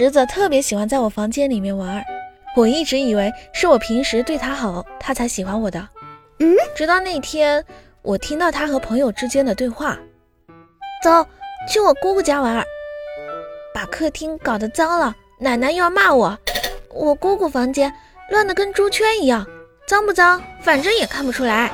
侄子特别喜欢在我房间里面玩，我一直以为是我平时对他好，他才喜欢我的。嗯，直到那天，我听到他和朋友之间的对话：“走，去我姑姑家玩，把客厅搞得脏了，奶奶又要骂我。我姑姑房间乱得跟猪圈一样，脏不脏，反正也看不出来。”